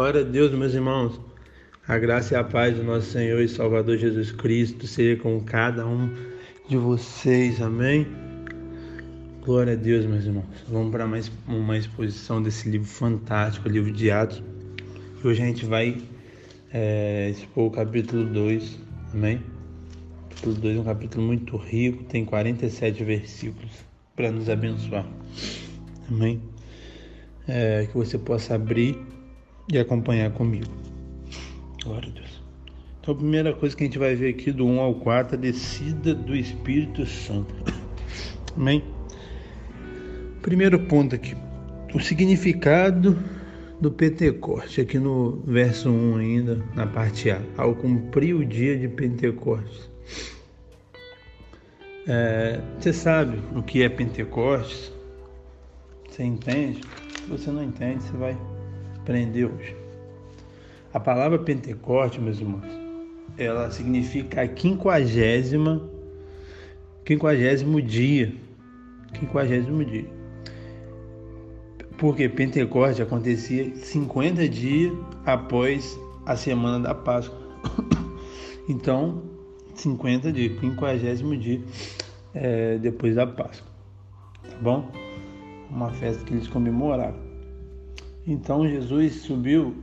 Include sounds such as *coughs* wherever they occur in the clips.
Glória a Deus, meus irmãos. A graça e a paz do nosso Senhor e Salvador Jesus Cristo seja com cada um de vocês. Amém. Glória a Deus, meus irmãos. Vamos para mais uma exposição desse livro fantástico, o livro de Atos. Hoje a gente vai é, expor o capítulo 2. Amém. O capítulo 2 é um capítulo muito rico, tem 47 versículos para nos abençoar. Amém. É, que você possa abrir e acompanhar comigo. Glória a Deus. Então, a primeira coisa que a gente vai ver aqui do 1 ao 4, a descida do Espírito Santo. Amém? Primeiro ponto aqui, o significado do Pentecoste, aqui no verso 1 ainda, na parte A, ao cumprir o dia de Pentecostes. É, você sabe o que é Pentecostes? Você entende? Se você não entende, você vai aprender hoje. A palavra Pentecoste, meus irmãos, ela significa a quinquagésima, quinquagésimo dia, quinquagésimo dia. Porque Pentecoste acontecia 50 dias após a semana da Páscoa. *coughs* Então, 50 dias, quinquagésimo dia é, depois da Páscoa. Tá bom? Uma festa que eles comemoravam. Então Jesus subiu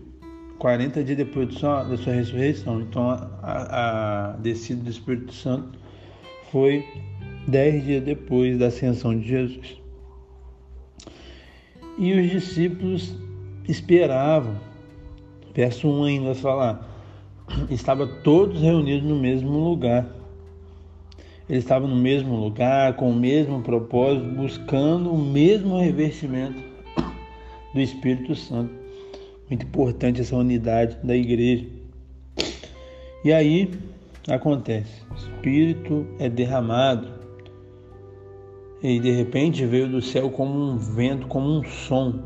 40 dias depois da sua ressurreição. Então a, a descida do Espírito Santo foi 10 dias depois da ascensão de Jesus. E os discípulos esperavam. Verso 1 ainda falar: estavam todos reunidos no mesmo lugar. Eles estavam no mesmo lugar, com o mesmo propósito, buscando o mesmo revestimento do Espírito Santo. Muito importante essa unidade da igreja. E aí acontece, o Espírito é derramado e de repente veio do céu como um vento, como um som,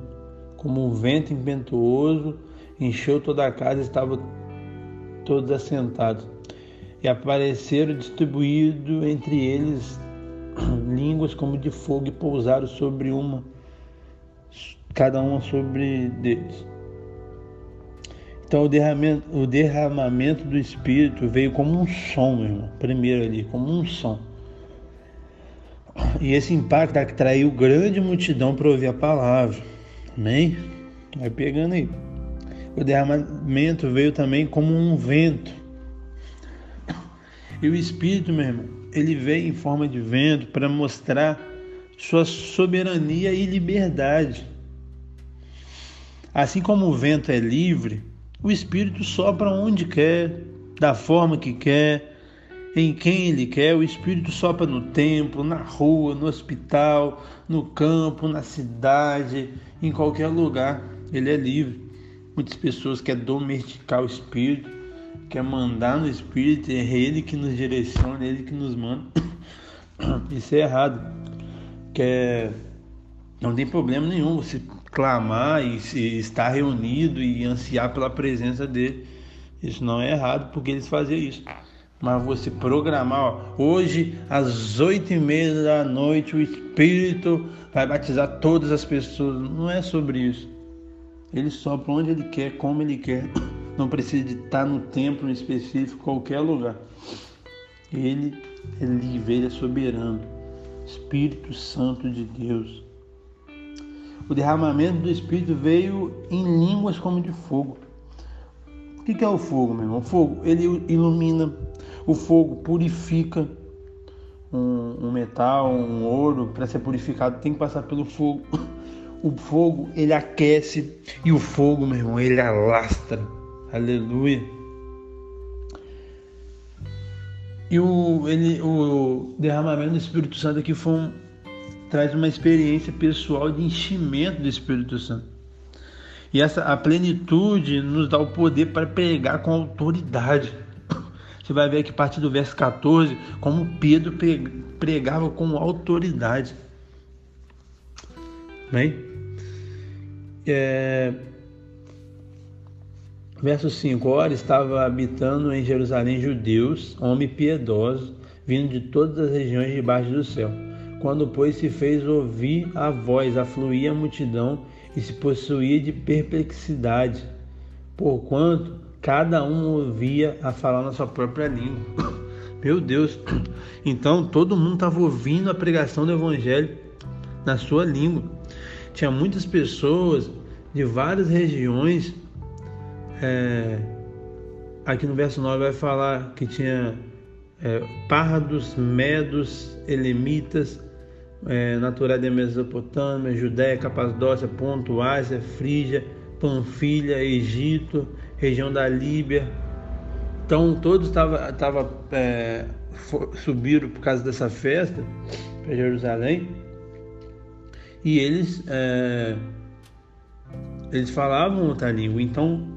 como um vento impetuoso, encheu toda a casa, estavam todos assentados. E apareceram distribuídos entre eles *clears throat* línguas como de fogo e pousaram sobre uma cada uma sobre deles. Então o derramamento, o derramamento do Espírito veio como um som, irmão, primeiro ali, como um som. E esse impacto atraiu grande multidão para ouvir a palavra. Amém? Vai pegando aí. O derramamento veio também como um vento. E o Espírito, meu irmão, ele veio em forma de vento para mostrar sua soberania e liberdade. Assim como o vento é livre, o Espírito sopra onde quer, da forma que quer, em quem ele quer. O Espírito sopra no templo, na rua, no hospital, no campo, na cidade, em qualquer lugar. Ele é livre. Muitas pessoas querem domesticar o Espírito, quer mandar no Espírito, é ele que nos direciona, é ele que nos manda. *coughs* Isso é errado. Quer... Não tem problema nenhum você clamar e estar reunido e ansiar pela presença dele. Isso não é errado porque eles faziam isso. Mas você programar, ó, hoje às oito e meia da noite o Espírito vai batizar todas as pessoas. Não é sobre isso. Ele sopra onde ele quer, como ele quer. Não precisa de estar no templo específico, qualquer lugar. Ele é livre, ele é soberano. Espírito Santo de Deus o derramamento do Espírito veio em línguas como de fogo. O que é o fogo, meu irmão? O fogo, ele ilumina, o fogo purifica um, um metal, um ouro, para ser purificado tem que passar pelo fogo. *laughs* O fogo, ele aquece e o fogo, meu irmão, ele alastra. Aleluia. E o, ele, o derramamento do Espírito Santo aqui foi um, traz uma experiência pessoal de enchimento do Espírito Santo. E essa a plenitude nos dá o poder para pregar com autoridade. *coughs* Você vai ver aqui a partir do verso 14 como Pedro pregava com autoridade. Bem? É... Verso 5: Ora, estava habitando em Jerusalém judeus, homem piedoso, vindo de todas as regiões debaixo do céu quando, pois, se fez ouvir a voz, afluía a multidão e se possuía de perplexidade, porquanto cada um ouvia a falar na sua própria língua. *coughs* Meu Deus! *coughs* Então todo mundo estava ouvindo a pregação do Evangelho na sua língua. Tinha muitas pessoas de várias regiões. É, aqui no verso 9 vai falar que tinha é, pardos, medos, elemitas, é, naturais da Mesopotâmia, Judéia, Capadócia, Ponto, Ásia, Frígia, Panfilha, Egito, região da Líbia. Então todos tava, tava, é, subiram por causa dessa festa para Jerusalém e eles é, eles falavam outra língua. Então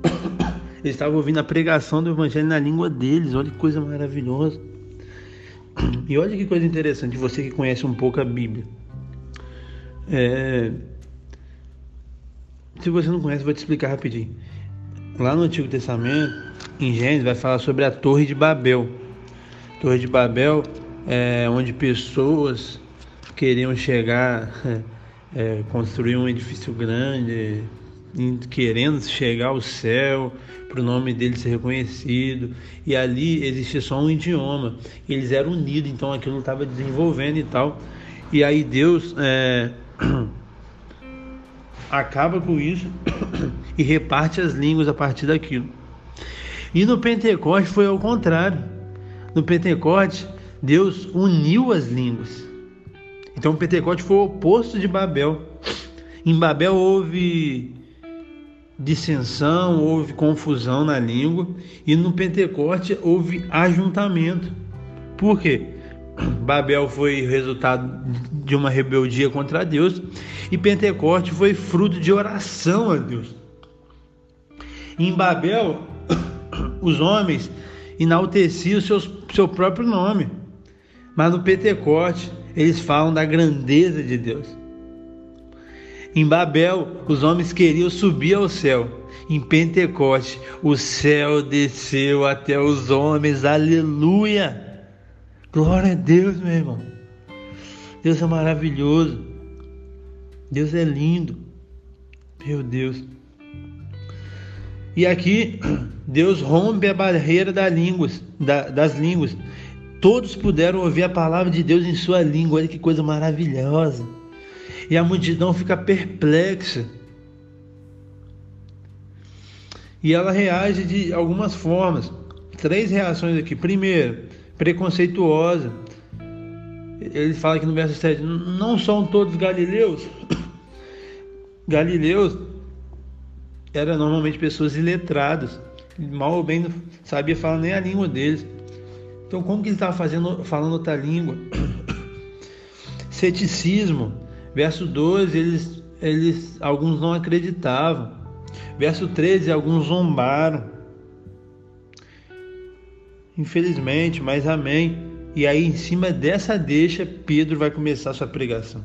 *coughs* eles estavam ouvindo a pregação do evangelho na língua deles. Olha que coisa maravilhosa. E olha que coisa interessante, você que conhece um pouco a Bíblia. É... Se você não conhece, vou te explicar rapidinho. Lá no Antigo Testamento, em Gênesis, vai falar sobre a Torre de Babel. Torre de Babel é onde pessoas queriam chegar, *laughs* é, construir um edifício grande, querendo chegar ao céu, para o nome dele ser reconhecido. E ali existia só um idioma. Eles eram unidos, então aquilo estava desenvolvendo e tal. E aí Deus é, *clears throat* acaba com isso *clears throat* e reparte as línguas a partir daquilo. E no Pentecoste foi ao contrário. No Pentecoste, Deus uniu as línguas. Então o Pentecoste foi o oposto de Babel. Em Babel houve dissensão, houve confusão na língua e no Pentecoste houve ajuntamento. Por quê? *clears throat* Babel foi resultado de uma rebeldia contra Deus e Pentecoste foi fruto de oração a Deus. Em Babel, *clears throat* os homens enalteciam seus, seu próprio nome, mas no Pentecoste eles falam da grandeza de Deus. Em Babel, os homens queriam subir ao céu. Em Pentecoste, o céu desceu até os homens. Aleluia! Glória a Deus, meu irmão. Deus é maravilhoso. Deus é lindo. Meu Deus. E aqui Deus rompe a barreira das línguas, das línguas. Todos puderam ouvir a palavra de Deus em sua língua. Olha que coisa maravilhosa e a multidão fica perplexa. E ela reage de algumas formas. Três reações aqui. Primeiro, preconceituosa. Ele fala aqui no verso 7: Não são todos galileus. *coughs* Galileus eram normalmente pessoas iletradas, mal ou bem não sabia falar nem a língua deles. Então, como que ele estava fazendo, falando outra língua? *coughs* Ceticismo, Verso 12, eles, eles, alguns não acreditavam. Verso 13, alguns zombaram. Infelizmente, mas amém. E aí, em cima dessa deixa, Pedro vai começar a sua pregação.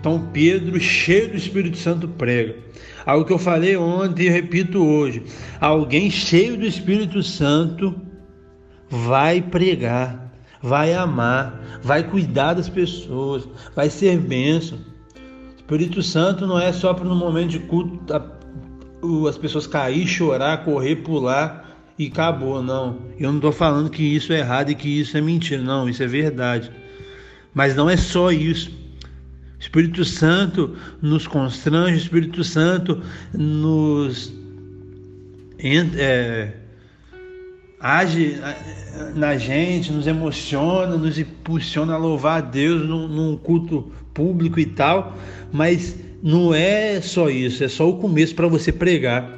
Então, Pedro, cheio do Espírito Santo, prega. Algo que eu falei ontem e repito hoje: alguém cheio do Espírito Santo vai pregar vai amar, vai cuidar das pessoas, vai ser bênção. Espírito Santo não é só para no momento de culto as pessoas cair, chorar, correr, pular e acabou, não. Eu não estou falando que isso é errado e que isso é mentira, não, isso é verdade. Mas não é só isso. Espírito Santo nos constrange, Espírito Santo nos é, age na gente, nos emociona, nos impulsiona a louvar a Deus num, num culto público e tal, mas não é só isso, é só o começo para você pregar.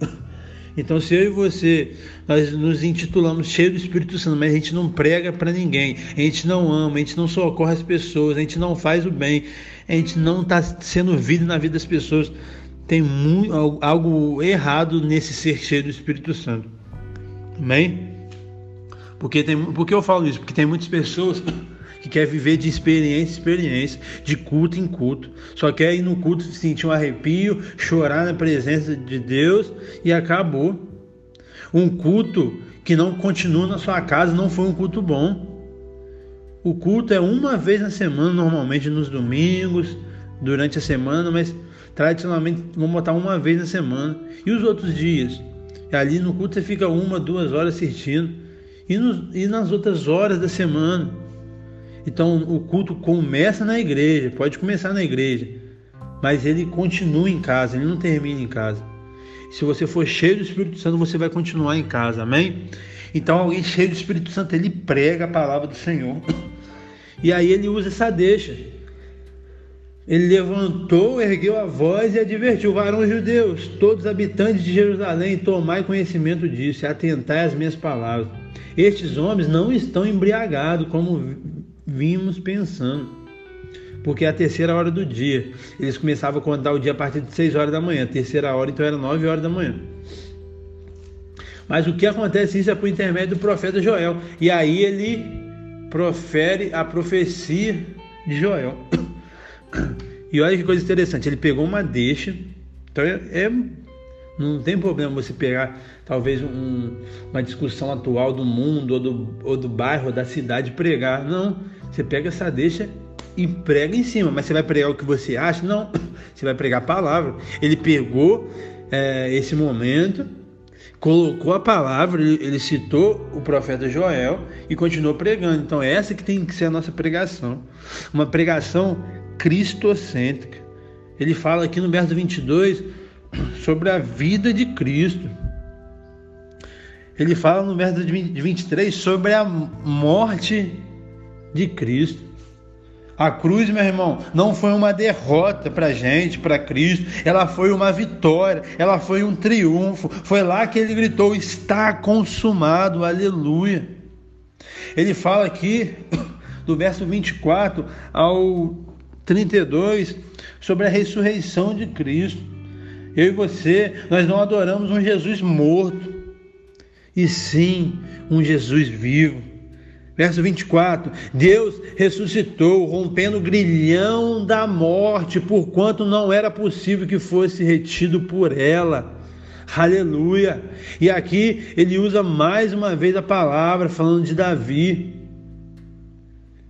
*laughs* Então, se eu e você nós nos intitulamos cheio do Espírito Santo, mas a gente não prega para ninguém, a gente não ama, a gente não socorre as pessoas, a gente não faz o bem, a gente não está sendo vida na vida das pessoas, tem muito, algo errado nesse ser cheio do Espírito Santo. Amém? Porque tem, por que eu falo isso? Porque tem muitas pessoas *laughs* que querem viver de experiência em experiência, de culto em culto. Só quer ir no culto sentir um arrepio, chorar na presença de Deus e acabou. Um culto que não continua na sua casa não foi um culto bom. O culto é uma vez na semana, normalmente nos domingos, durante a semana, mas tradicionalmente vamos botar uma vez na semana. E os outros dias? Ali no culto você fica uma, duas horas assistindo. E, no, e nas outras horas da semana? Então o culto começa na igreja, pode começar na igreja, mas ele continua em casa, ele não termina em casa. Se você for cheio do Espírito Santo, você vai continuar em casa, amém? Então alguém cheio do Espírito Santo, ele prega a palavra do Senhor. *coughs* E aí ele usa essa deixa. Ele levantou, ergueu a voz e advertiu: varões judeus, todos habitantes de Jerusalém, tomai conhecimento disso e atentai às minhas palavras. Estes homens não estão embriagados, como vimos pensando, porque é a terceira hora do dia. Eles começavam a contar o dia a partir de 6 horas da manhã, a terceira hora então era 9 horas da manhã. Mas o que acontece isso é por intermédio do profeta Joel. E aí ele profere a profecia de Joel. *coughs* E olha que coisa interessante, ele pegou uma deixa. Então é, é não tem problema você pegar talvez um, uma discussão atual do mundo ou do, ou do bairro ou da cidade pregar. Não, você pega essa deixa e prega em cima, mas você vai pregar o que você acha? Não, *laughs* você vai pregar a palavra. Ele pegou é, esse momento, colocou a palavra, ele citou o profeta Joel e continuou pregando. Então, essa que tem que ser a nossa pregação. Uma pregação cristocêntrica. Ele fala aqui no verso 22 sobre a vida de Cristo. Ele fala no verso de 23 sobre a morte de Cristo. A cruz, meu irmão, não foi uma derrota para gente, para Cristo, ela foi uma vitória, ela foi um triunfo. Foi lá que ele gritou: Está consumado, aleluia. Ele fala aqui, *coughs* do verso 24 ao 32, sobre a ressurreição de Cristo. Eu e você, nós não adoramos um Jesus morto, e sim um Jesus vivo. Verso 24: Deus ressuscitou, rompendo o grilhão da morte, porquanto não era possível que fosse retido por ela. Aleluia! E aqui ele usa mais uma vez a palavra falando de Davi.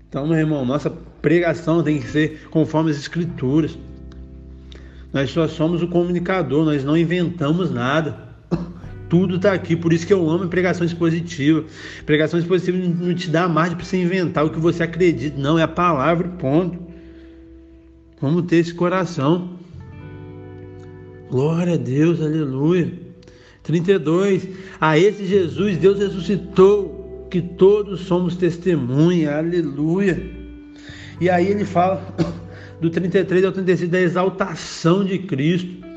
Então, meu irmão, nossa pregação tem que ser conforme as Escrituras. Nós só somos o comunicador, nós não inventamos nada. Tudo está aqui, por isso que eu amo pregação expositiva. Pregação expositiva não te dá margem para você inventar o que você acredita, não, é a palavra, ponto. Vamos ter esse coração. Glória a Deus, aleluia. 32. A esse Jesus Deus ressuscitou, que todos somos testemunha, aleluia. E aí ele fala *coughs* do 33 ao 36 da exaltação de Cristo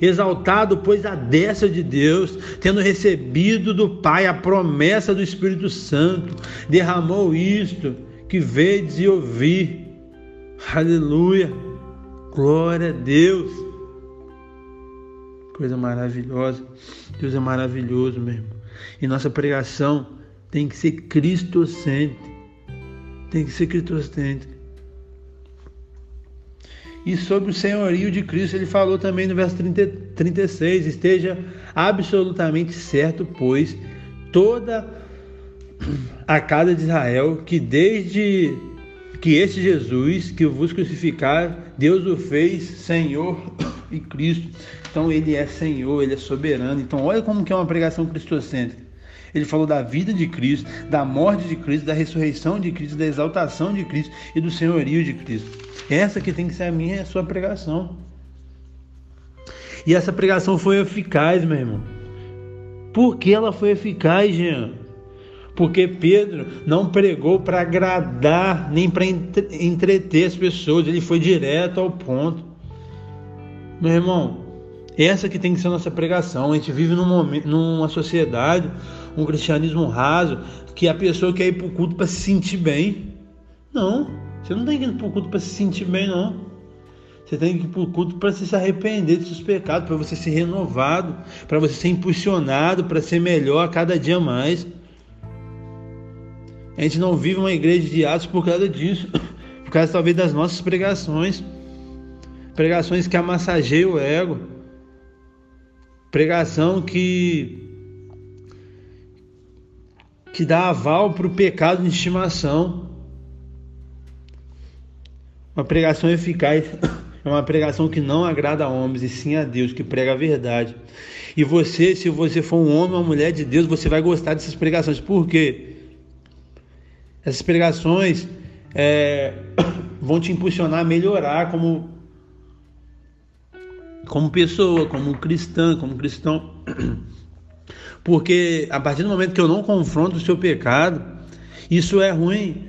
exaltado, pois, a destra de Deus, tendo recebido do Pai a promessa do Espírito Santo, derramou isto que vedes e ouvir. Aleluia! Glória a Deus! Coisa maravilhosa. Deus é maravilhoso mesmo. E nossa pregação tem que ser cristocêntrica. Tem que ser cristocêntrica. E sobre o senhorio de Cristo, ele falou também no verso 30, 36: Esteja absolutamente certo, pois, toda a casa de Israel, que desde que este Jesus que vos crucificar, Deus o fez Senhor *coughs* e Cristo. Então ele é Senhor, ele é soberano. Então olha como que é uma pregação cristocêntrica. Ele falou da vida de Cristo, da morte de Cristo, da ressurreição de Cristo, da exaltação de Cristo e do senhorio de Cristo. Essa que tem que ser a minha e a sua pregação. E essa pregação foi eficaz, meu irmão. Por que ela foi eficaz, Jean? Porque Pedro não pregou para agradar nem para entreter as pessoas, ele foi direto ao ponto. Meu irmão, essa que tem que ser a nossa pregação. A gente vive num momento, numa sociedade, um cristianismo raso, que a pessoa quer ir para o culto para se sentir bem. Não. Você não tem que ir para o culto para se sentir bem, não. Você tem que ir para o culto para se arrepender dos seus pecados, para você ser renovado, para você ser impulsionado, para ser melhor a cada dia mais. A gente não vive uma igreja de atos por causa disso, *coughs* por causa talvez das nossas pregações, pregações que amassageiam o ego, pregação que que dá aval para o pecado de estimação. Uma pregação eficaz *coughs* é uma pregação que não agrada a homens, e sim a Deus, que prega a verdade. E você, se você for um homem ou uma mulher de Deus, você vai gostar dessas pregações. Por quê? Essas pregações é, *coughs* vão te impulsionar a melhorar como, como pessoa, como cristã, como cristão. *coughs* Porque a partir do momento que eu não confronto o seu pecado, isso é ruim.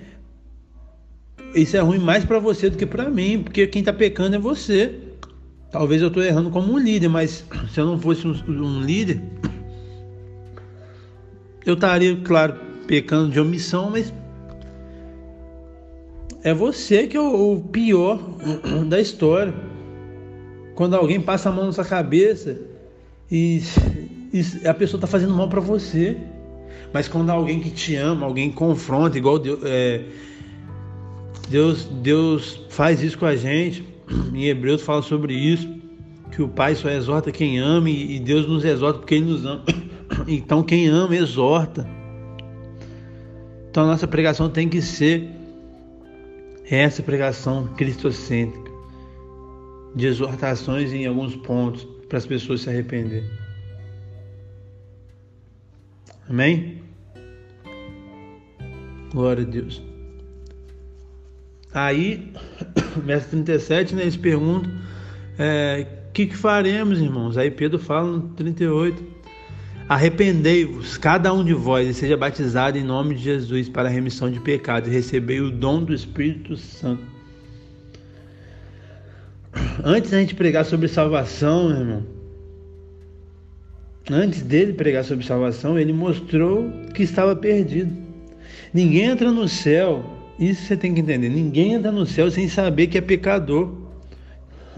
Isso é ruim mais para você do que para mim, porque quem está pecando é você. Talvez eu estou errando como um líder, mas *clears throat* se eu não fosse um, um líder, eu estaria, claro, pecando de omissão, mas é você que é o pior *clears throat* da história. Quando alguém passa a mão na sua cabeça e a pessoa está fazendo mal para você. Mas quando alguém que te ama, alguém confronta, igual Deus, é, Deus, Deus faz isso com a gente. *clears throat* Em Hebreus fala sobre isso, que o Pai só exorta quem ama e Deus nos exorta porque Ele nos ama. *clears throat* Então quem ama exorta. Então a nossa pregação tem que ser essa pregação cristocêntrica, de exortações em alguns pontos para as pessoas se arrepender. Amém? Glória a Deus. Aí, *coughs* verso 37, né, eles perguntam: é, que, que faremos, irmãos? Aí Pedro fala no 38. Arrependei-vos, cada um de vós, e seja batizado em nome de Jesus para a remissão de pecados, e recebei o dom do Espírito Santo. *coughs* Antes da gente pregar sobre salvação, irmão, antes dele pregar sobre salvação, ele mostrou que estava perdido. Ninguém entra no céu, isso você tem que entender, ninguém entra no céu sem saber que é pecador.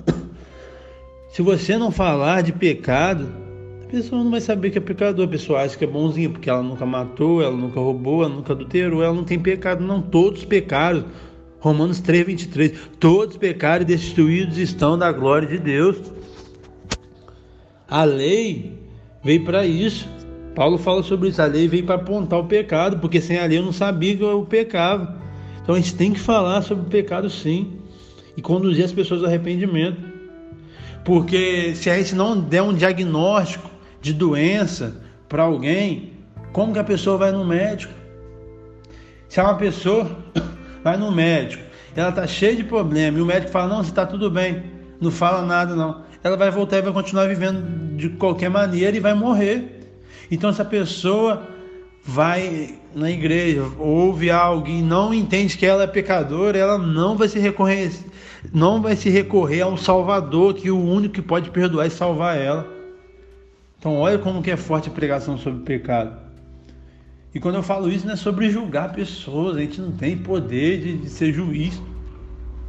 *coughs* Se você não falar de pecado, a pessoa não vai saber que é pecador, a pessoa acha que é bonzinha, porque ela nunca matou, ela nunca roubou, ela nunca adulterou, ela não tem pecado, não, todos pecaram. Romanos 3, 23. Todos pecaram e destituídos estão da glória de Deus. A lei veio para isso. Paulo fala sobre isso. A lei veio para apontar o pecado, porque sem a lei eu não sabia que eu pecava. Então a gente tem que falar sobre o pecado sim e conduzir as pessoas ao arrependimento. Porque se a gente não der um diagnóstico de doença para alguém, como que a pessoa vai no médico? Se é uma pessoa *coughs* vai no médico, ela está cheia de problema e o médico fala: Não, você está tudo bem, não fala nada, não. Ela vai voltar e vai continuar vivendo de qualquer maneira e vai morrer. Então, essa pessoa vai na igreja, ouve algo e não entende que ela é pecadora, ela não vai se recorrer, não vai se recorrer a um Salvador que o único que pode perdoar e salvar ela. Então olha como que é forte a pregação sobre o pecado. E quando eu falo isso não é sobre julgar pessoas, a gente não tem poder de, de ser juiz,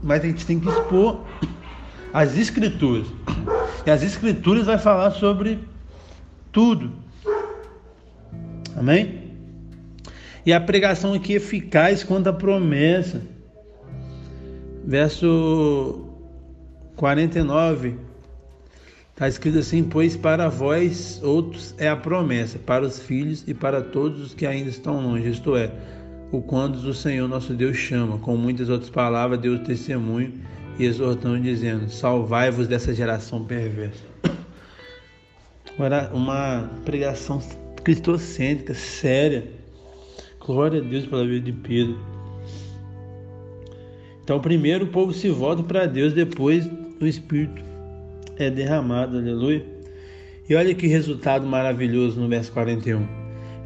mas a gente tem que expor as escrituras. E as escrituras vai falar sobre tudo. Amém? E a pregação aqui é eficaz quanto à promessa. Verso 49 Está escrito assim: Pois para vós outros é a promessa, para os filhos e para todos os que ainda estão longe, isto é, o quando o Senhor nosso Deus chama. Com muitas outras palavras, Deus testemunho exortando, dizendo: Salvai-vos dessa geração perversa. Uma pregação cristocêntrica, séria. Glória a Deus pela vida de Pedro. Então, primeiro o povo se volta para Deus, depois o Espírito é derramado, aleluia. E olha que resultado maravilhoso no verso 41.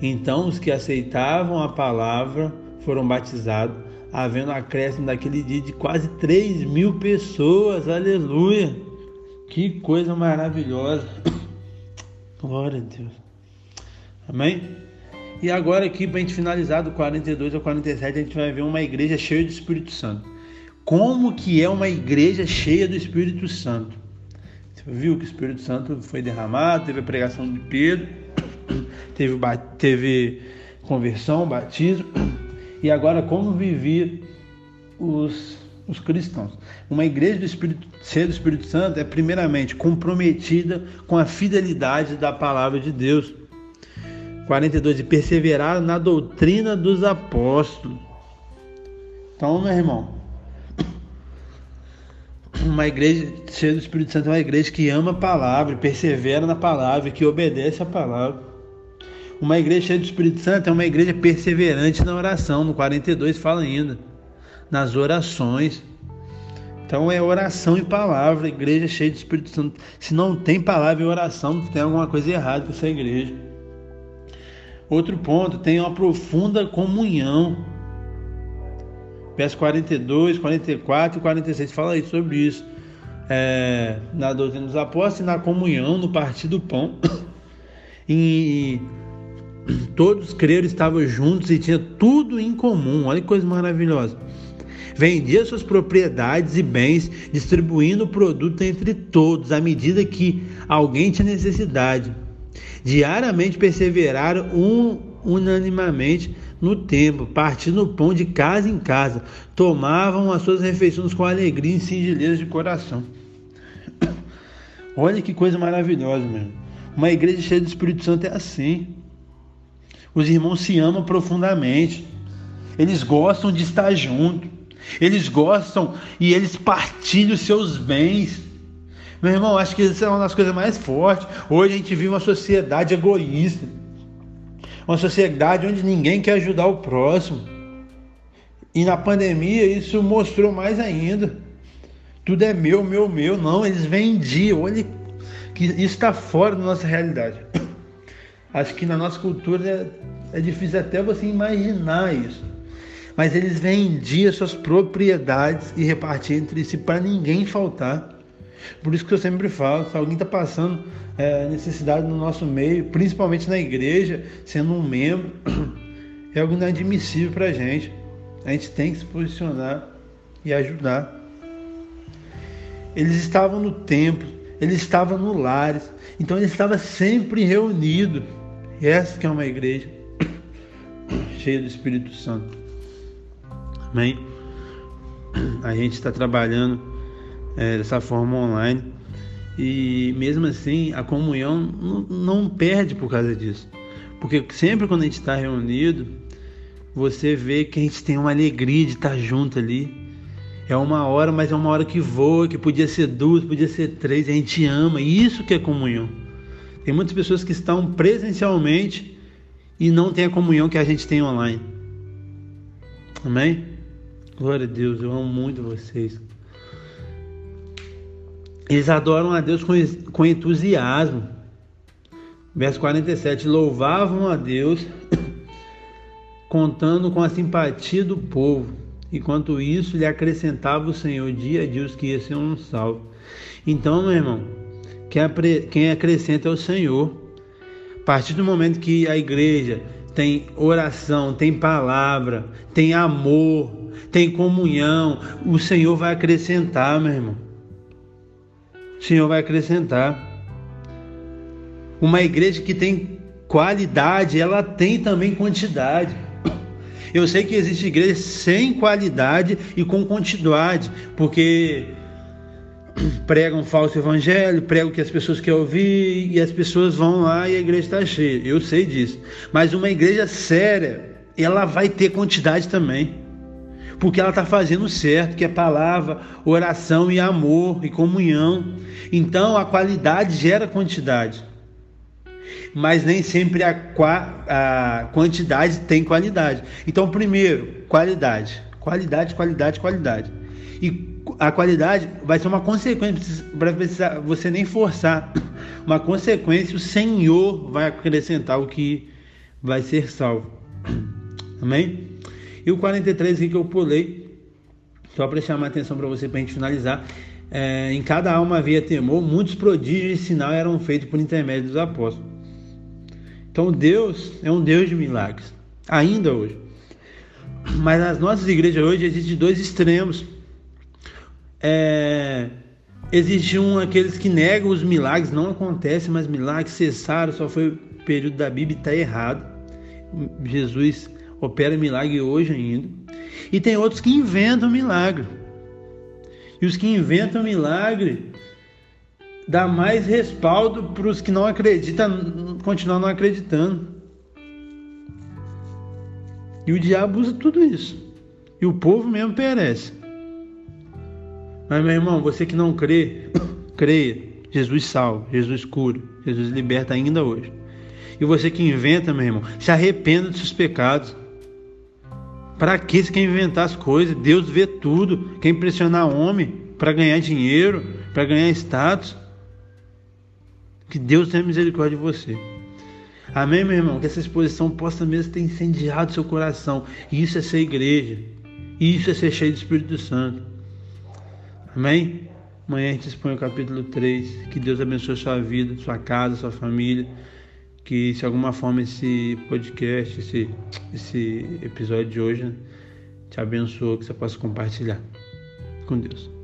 Então os que aceitavam a palavra foram batizados, havendo acréscimo daquele dia de quase 3 mil pessoas, aleluia. Que coisa maravilhosa. *coughs* Glória a Deus. Amém? E agora aqui, para a gente finalizar do 42 ao 47, a gente vai ver uma igreja cheia do Espírito Santo. Como que é uma igreja cheia do Espírito Santo? viu que o Espírito Santo foi derramado, teve a pregação de Pedro, *coughs* teve, teve conversão, batismo, e agora como vivia os, os cristãos. Uma igreja do Espírito, cheia do Espírito Santo é primeiramente comprometida com a fidelidade da palavra de Deus. 42, e perseverar na doutrina dos apóstolos. Então, meu irmão, uma igreja cheia do Espírito Santo é uma igreja que ama a palavra, persevera na palavra, que obedece a palavra. Uma igreja cheia do Espírito Santo é uma igreja perseverante na oração. No 42 fala ainda. Nas orações. Então é oração e palavra, igreja cheia do Espírito Santo. Se não tem palavra e oração, tem alguma coisa errada com essa igreja. Outro ponto, tem uma profunda comunhão. Verso 42, 44 e 46 fala aí sobre isso. É, na doutrina dos apóstolos e na comunhão, no partir do pão. *coughs* e *clears throat* todos creram, estavam juntos e tinham tudo em comum. Olha que coisa maravilhosa. Vendia suas propriedades e bens, distribuindo o produto entre todos, à medida que alguém tinha necessidade. Diariamente perseveraram um, unanimamente no templo, partindo o pão de casa em casa, tomavam as suas refeições com alegria e singeleza de coração. *clears throat* Olha que coisa maravilhosa, meu. Uma igreja cheia do Espírito Santo é assim. Os irmãos se amam profundamente. Eles gostam de estar juntos. Eles gostam e eles partilham seus bens. Meu irmão, acho que isso é uma das coisas mais fortes. Hoje a gente vive uma sociedade egoísta. Uma sociedade onde ninguém quer ajudar o próximo. E na pandemia isso mostrou mais ainda. Tudo é meu, meu, meu. Não, eles vendiam. Olha que isso está fora da nossa realidade. Acho que na nossa cultura é, é difícil até você imaginar isso. Mas eles vendiam suas propriedades e repartiam entre si para ninguém faltar. Por isso que eu sempre falo, se alguém está passando é, necessidade no nosso meio, principalmente na igreja, sendo um membro, *clears throat* é algo inadmissível para a gente. A gente tem que se posicionar e ajudar. Eles estavam no templo, eles estavam no lares, então eles estavam sempre reunidos. Essa que é uma igreja *coughs* cheia do Espírito Santo. Amém? A gente está trabalhando é, dessa forma online e mesmo assim a comunhão não, perde por causa disso. Porque sempre quando a gente está reunido, você vê que a gente tem uma alegria de estar junto ali. É uma hora, mas é uma hora que voa, que podia ser duas, podia ser três, a gente ama. Isso que é comunhão. Tem muitas pessoas que estão presencialmente e não tem a comunhão que a gente tem online. Amém? Glória a Deus, eu amo muito vocês. Eles adoram a Deus com, com entusiasmo. Verso 47: Louvavam a Deus, *coughs* contando com a simpatia do povo. Enquanto isso, lhe acrescentava o Senhor dia a dia os que iam ser um salvo. Então, meu irmão, quem acrescenta é o Senhor. A partir do momento que a igreja tem oração, tem palavra, tem amor, tem comunhão, o Senhor vai acrescentar, meu irmão. O Senhor vai acrescentar. Uma igreja que tem qualidade, ela tem também quantidade. Eu sei que existe igreja sem qualidade e com quantidade, porque *clears throat* pregam falso evangelho, pregam que as pessoas querem ouvir e as pessoas vão lá e a igreja está cheia. Eu sei disso. Mas uma igreja séria, ela vai ter quantidade também porque ela está fazendo certo, que é palavra, oração e amor e comunhão. Então a qualidade gera quantidade, mas nem sempre a, a quantidade tem qualidade. Então, primeiro, qualidade, qualidade, qualidade, qualidade. E a qualidade vai ser uma consequência para você nem forçar, uma consequência. O Senhor vai acrescentar o que vai ser salvo. Amém? E o 43 aqui que eu pulei, só para chamar a atenção para você, para a gente finalizar. É, em cada alma havia temor, muitos prodígios e sinal eram feitos por intermédio dos apóstolos. Então Deus é um Deus de milagres, ainda hoje. Mas nas nossas igrejas hoje existem dois extremos. É, existe um aqueles que negam os milagres, não acontece, mas milagres cessaram, só foi o período da Bíblia, está errado. Jesus opera milagre hoje ainda. E tem outros que inventam milagre. E os que inventam milagre dá mais respaldo para os que não acreditam continuar não acreditando. E o diabo usa tudo isso. E o povo mesmo perece. Mas, meu irmão, você que não crê, creia. Jesus salva, Jesus cura, Jesus liberta ainda hoje. E você que inventa, meu irmão, se arrependa dos seus pecados. Para que você quer inventar as coisas? Deus vê tudo. Quer impressionar homem para ganhar dinheiro, para ganhar status. Que Deus tenha misericórdia de você. Amém, meu irmão? Que essa exposição possa mesmo ter incendiado seu coração. Isso é ser igreja. Isso é ser cheio do Espírito Santo. Amém? Amanhã a gente expõe o capítulo 3. Que Deus abençoe sua vida, sua casa, sua família. Que se alguma forma esse podcast, esse, esse episódio de hoje né, te abençoe, que você possa compartilhar. Com Deus.